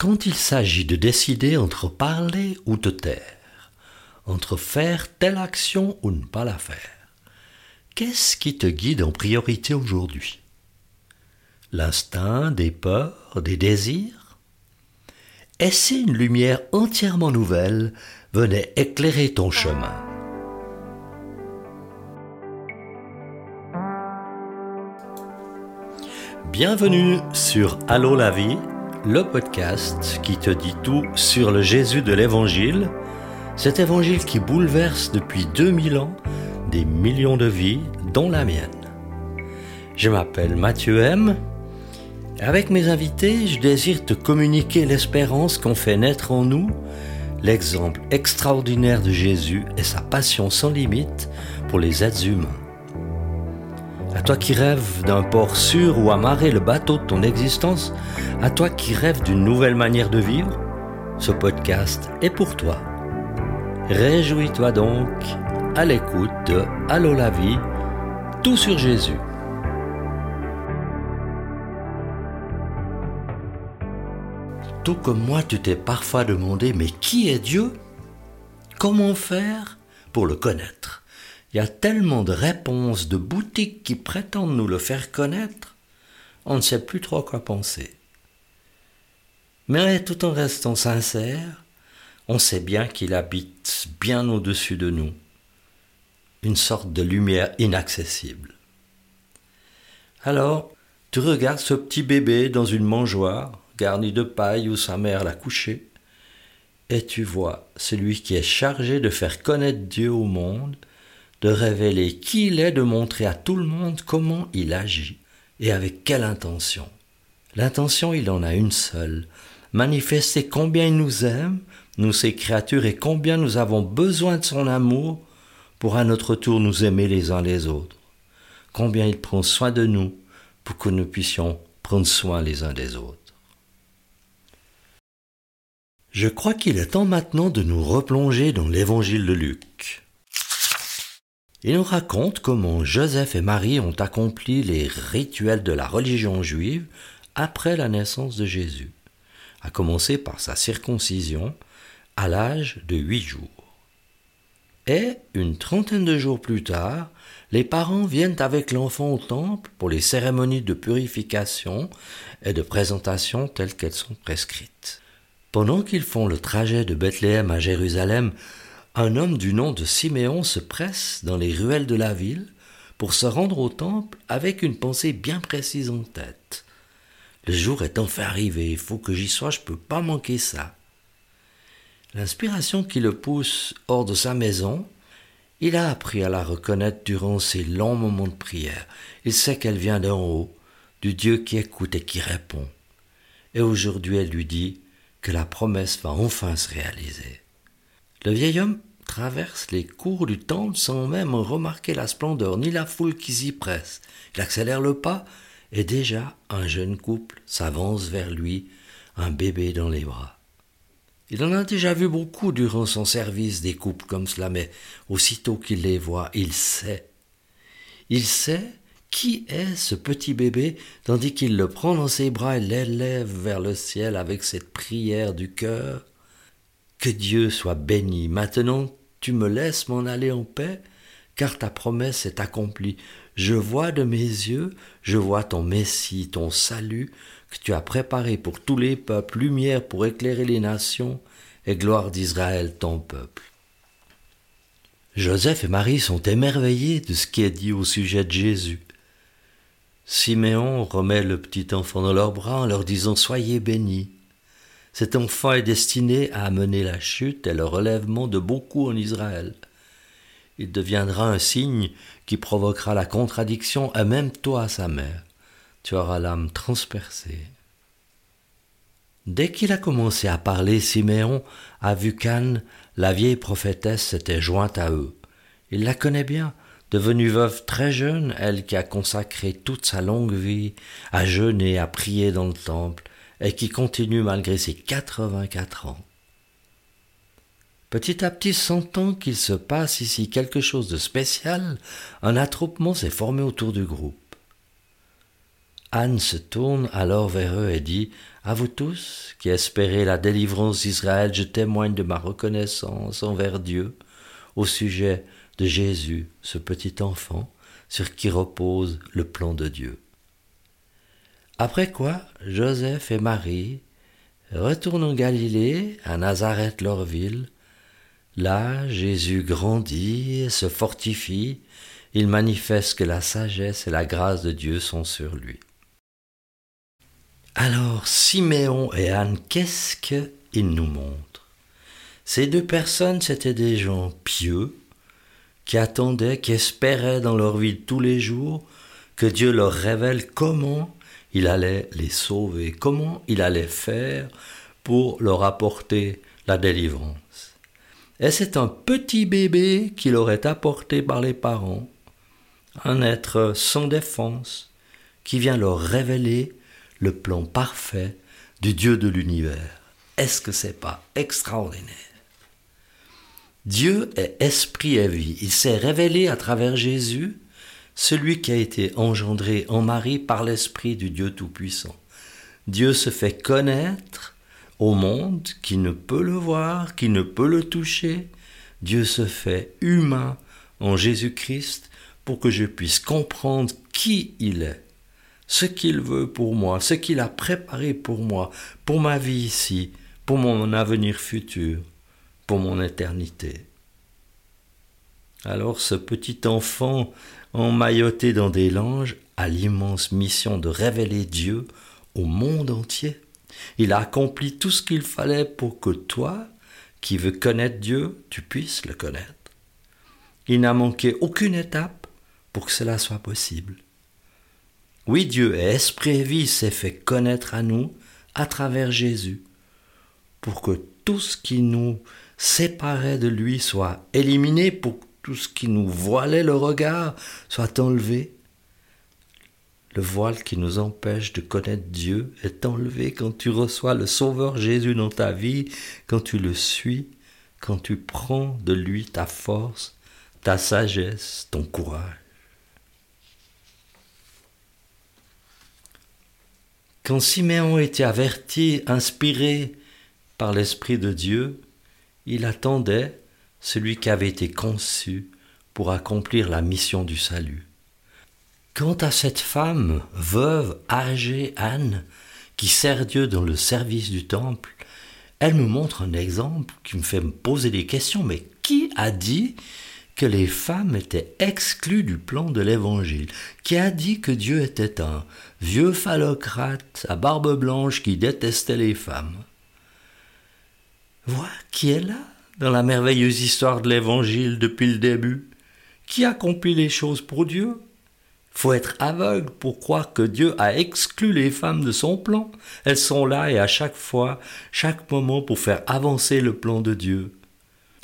Quand il s'agit de décider entre parler ou te taire, entre faire telle action ou ne pas la faire, qu'est-ce qui te guide en priorité aujourd'hui? L'instinct, des peurs, des désirs? Et si une lumière entièrement nouvelle venait éclairer ton chemin? Bienvenue sur Allô la vie, le podcast qui te dit tout sur le Jésus de l'Évangile, cet Évangile qui bouleverse depuis 2000 ans des millions de vies, dont la mienne. Je m'appelle Mathieu M. Avec mes invités, je désire te communiquer l'espérance qu'on fait naître en nous, l'exemple extraordinaire de Jésus et sa passion sans limite pour les êtres humains. À toi qui rêves d'un port sûr où amarrer le bateau de ton existence, à toi qui rêves d'une nouvelle manière de vivre, ce podcast est pour toi. Réjouis-toi donc à l'écoute de Allô la vie, tout sur Jésus. Tout comme moi, tu t'es parfois demandé, mais qui est Dieu? Comment faire pour le connaître? Il y a tellement de réponses de boutiques qui prétendent nous le faire connaître, on ne sait plus trop quoi penser. Mais tout en restant sincère, on sait bien qu'il habite bien au-dessus de nous, une sorte de lumière inaccessible. Alors, tu regardes ce petit bébé dans une mangeoire garnie de paille où sa mère l'a couché, et tu vois celui qui est chargé de faire connaître Dieu au monde, de révéler qui il est, de montrer à tout le monde comment il agit et avec quelle intention. L'intention, il en a une seule, manifester combien il nous aime, nous ses créatures, et combien nous avons besoin de son amour pour à notre tour nous aimer les uns les autres. Combien il prend soin de nous pour que nous puissions prendre soin les uns des autres. Je crois qu'il est temps maintenant de nous replonger dans l'évangile de Luc. Il nous raconte comment Joseph et Marie ont accompli les rituels de la religion juive après la naissance de Jésus, à commencer par sa circoncision à l'âge de huit jours. Et, une trentaine de jours plus tard, les parents viennent avec l'enfant au temple pour les cérémonies de purification et de présentation telles qu'elles sont prescrites. Pendant qu'ils font le trajet de Bethléem à Jérusalem un homme du nom de Siméon se presse dans les ruelles de la ville pour se rendre au temple avec une pensée bien précise en tête. Le jour est enfin arrivé, il faut que j'y sois, je ne peux pas manquer ça. L'inspiration qui le pousse hors de sa maison, il a appris à la reconnaître durant ses longs moments de prière. Il sait qu'elle vient d'en haut, du Dieu qui écoute et qui répond. Et aujourd'hui elle lui dit que la promesse va enfin se réaliser. Le vieil homme traverse les cours du temple sans même remarquer la splendeur ni la foule qui s'y presse. Il accélère le pas et déjà un jeune couple s'avance vers lui, un bébé dans les bras. Il en a déjà vu beaucoup durant son service des couples comme cela, mais aussitôt qu'il les voit, il sait. Il sait qui est ce petit bébé, tandis qu'il le prend dans ses bras et l'élève vers le ciel avec cette prière du cœur. Que Dieu soit béni. Maintenant, tu me laisses m'en aller en paix, car ta promesse est accomplie. Je vois de mes yeux, je vois ton Messie, ton salut, que tu as préparé pour tous les peuples, lumière pour éclairer les nations, et gloire d'Israël, ton peuple. Joseph et Marie sont émerveillés de ce qui est dit au sujet de Jésus. Siméon remet le petit enfant dans leurs bras en leur disant Soyez bénis. Cet enfant est destiné à amener la chute et le relèvement de beaucoup en Israël. Il deviendra un signe qui provoquera la contradiction et même toi, sa mère. Tu auras l'âme transpercée. Dès qu'il a commencé à parler, Siméon a vu qu'Anne, la vieille prophétesse, s'était jointe à eux. Il la connaît bien, devenue veuve très jeune, elle qui a consacré toute sa longue vie à jeûner, à prier dans le temple, et qui continue malgré ses 84 ans. Petit à petit, sentant qu'il se passe ici quelque chose de spécial, un attroupement s'est formé autour du groupe. Anne se tourne alors vers eux et dit À vous tous qui espérez la délivrance d'Israël, je témoigne de ma reconnaissance envers Dieu au sujet de Jésus, ce petit enfant, sur qui repose le plan de Dieu. Après quoi, Joseph et Marie retournent en Galilée, à Nazareth leur ville. Là, Jésus grandit et se fortifie, il manifeste que la sagesse et la grâce de Dieu sont sur lui. Alors, Siméon et Anne, qu'est-ce qu'ils nous montrent Ces deux personnes, c'étaient des gens pieux, qui attendaient, qui espéraient dans leur vie tous les jours que Dieu leur révèle comment il allait les sauver, comment il allait faire pour leur apporter la délivrance? Et c'est un petit bébé qu'il aurait apporté par les parents, un être sans défense, qui vient leur révéler le plan parfait du Dieu de l'univers. Est-ce que c'est pas extraordinaire? Dieu est esprit et vie. Il s'est révélé à travers Jésus, celui qui a été engendré en Marie par l'esprit du Dieu Tout-Puissant. Dieu se fait connaître au monde qui ne peut le voir, qui ne peut le toucher. Dieu se fait humain en Jésus-Christ pour que je puisse comprendre qui il est, ce qu'il veut pour moi, ce qu'il a préparé pour moi, pour ma vie ici, pour mon avenir futur pour mon éternité. Alors ce petit enfant emmailloté dans des langes a l'immense mission de révéler Dieu au monde entier. Il a accompli tout ce qu'il fallait pour que toi, qui veux connaître Dieu, tu puisses le connaître. Il n'a manqué aucune étape pour que cela soit possible. Oui, Dieu est esprit et vie s'est fait connaître à nous à travers Jésus, pour que tout ce qui nous séparé de lui soit éliminé pour tout ce qui nous voilait le regard soit enlevé. Le voile qui nous empêche de connaître Dieu est enlevé quand tu reçois le Sauveur Jésus dans ta vie, quand tu le suis, quand tu prends de lui ta force, ta sagesse, ton courage. Quand Siméon était averti, inspiré par l'Esprit de Dieu, il attendait celui qui avait été conçu pour accomplir la mission du salut. Quant à cette femme, veuve, âgée, Anne, qui sert Dieu dans le service du temple, elle me montre un exemple qui me fait me poser des questions, mais qui a dit que les femmes étaient exclues du plan de l'Évangile? Qui a dit que Dieu était un vieux phallocrate à barbe blanche qui détestait les femmes? Vois qui est là dans la merveilleuse histoire de l'Évangile depuis le début. Qui accomplit les choses pour Dieu? Faut être aveugle pour croire que Dieu a exclu les femmes de son plan. Elles sont là et à chaque fois, chaque moment pour faire avancer le plan de Dieu.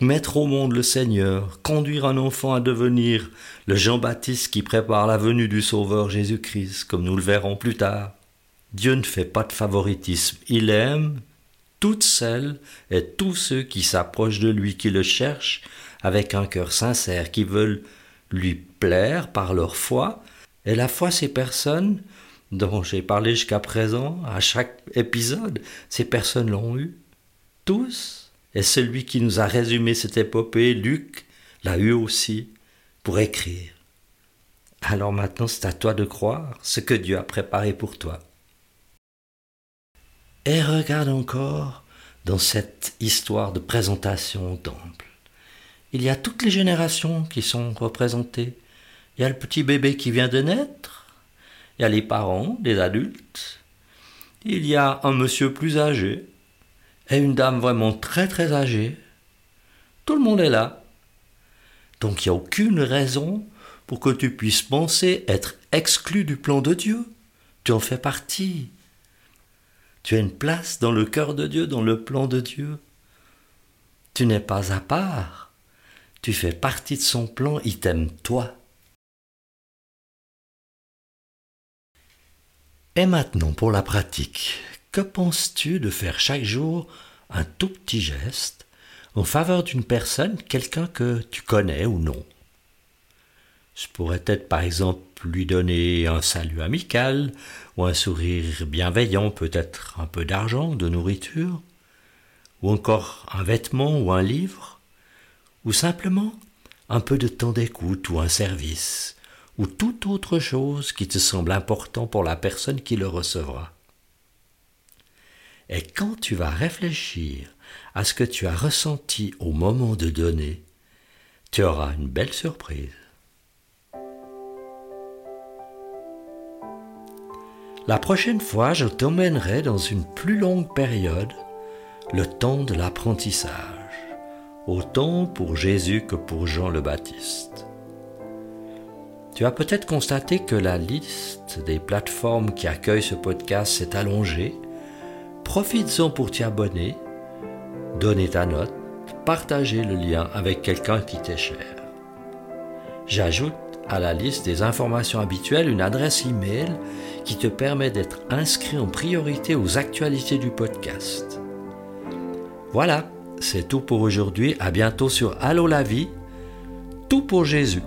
Mettre au monde le Seigneur, conduire un enfant à devenir le Jean-Baptiste qui prépare la venue du Sauveur Jésus-Christ, comme nous le verrons plus tard. Dieu ne fait pas de favoritisme. Il aime toutes celles et tous ceux qui s'approchent de lui, qui le cherchent avec un cœur sincère, qui veulent lui plaire par leur foi. Et la foi, ces personnes dont j'ai parlé jusqu'à présent, à chaque épisode, ces personnes l'ont eu. Tous. Et celui qui nous a résumé cette épopée, Luc, l'a eu aussi pour écrire. Alors maintenant, c'est à toi de croire ce que Dieu a préparé pour toi. Et regarde encore dans cette histoire de présentation au temple. Il y a toutes les générations qui sont représentées. Il y a le petit bébé qui vient de naître, il y a les parents, les adultes, il y a un monsieur plus âgé et une dame vraiment très très âgée. Tout le monde est là. Donc il n'y a aucune raison pour que tu puisses penser être exclu du plan de Dieu. Tu en fais partie. Tu as une place dans le cœur de Dieu, dans le plan de Dieu. Tu n'es pas à part. Tu fais partie de son plan, il t'aime toi. Et maintenant pour la pratique, que penses-tu de faire chaque jour un tout petit geste en faveur d'une personne, quelqu'un que tu connais ou non? Je pourrais être par exemple lui donner un salut amical ou un sourire bienveillant, peut-être un peu d'argent, de nourriture, ou encore un vêtement ou un livre, ou simplement un peu de temps d'écoute ou un service, ou toute autre chose qui te semble important pour la personne qui le recevra. Et quand tu vas réfléchir à ce que tu as ressenti au moment de donner, tu auras une belle surprise. La prochaine fois, je t'emmènerai dans une plus longue période, le temps de l'apprentissage, autant pour Jésus que pour Jean le Baptiste. Tu as peut-être constaté que la liste des plateformes qui accueillent ce podcast s'est allongée Profites-en pour t'y abonner, donner ta note, partager le lien avec quelqu'un qui t'est cher. J'ajoute à la liste des informations habituelles une adresse email qui te permet d'être inscrit en priorité aux actualités du podcast. Voilà, c'est tout pour aujourd'hui. À bientôt sur Allo la vie. Tout pour Jésus.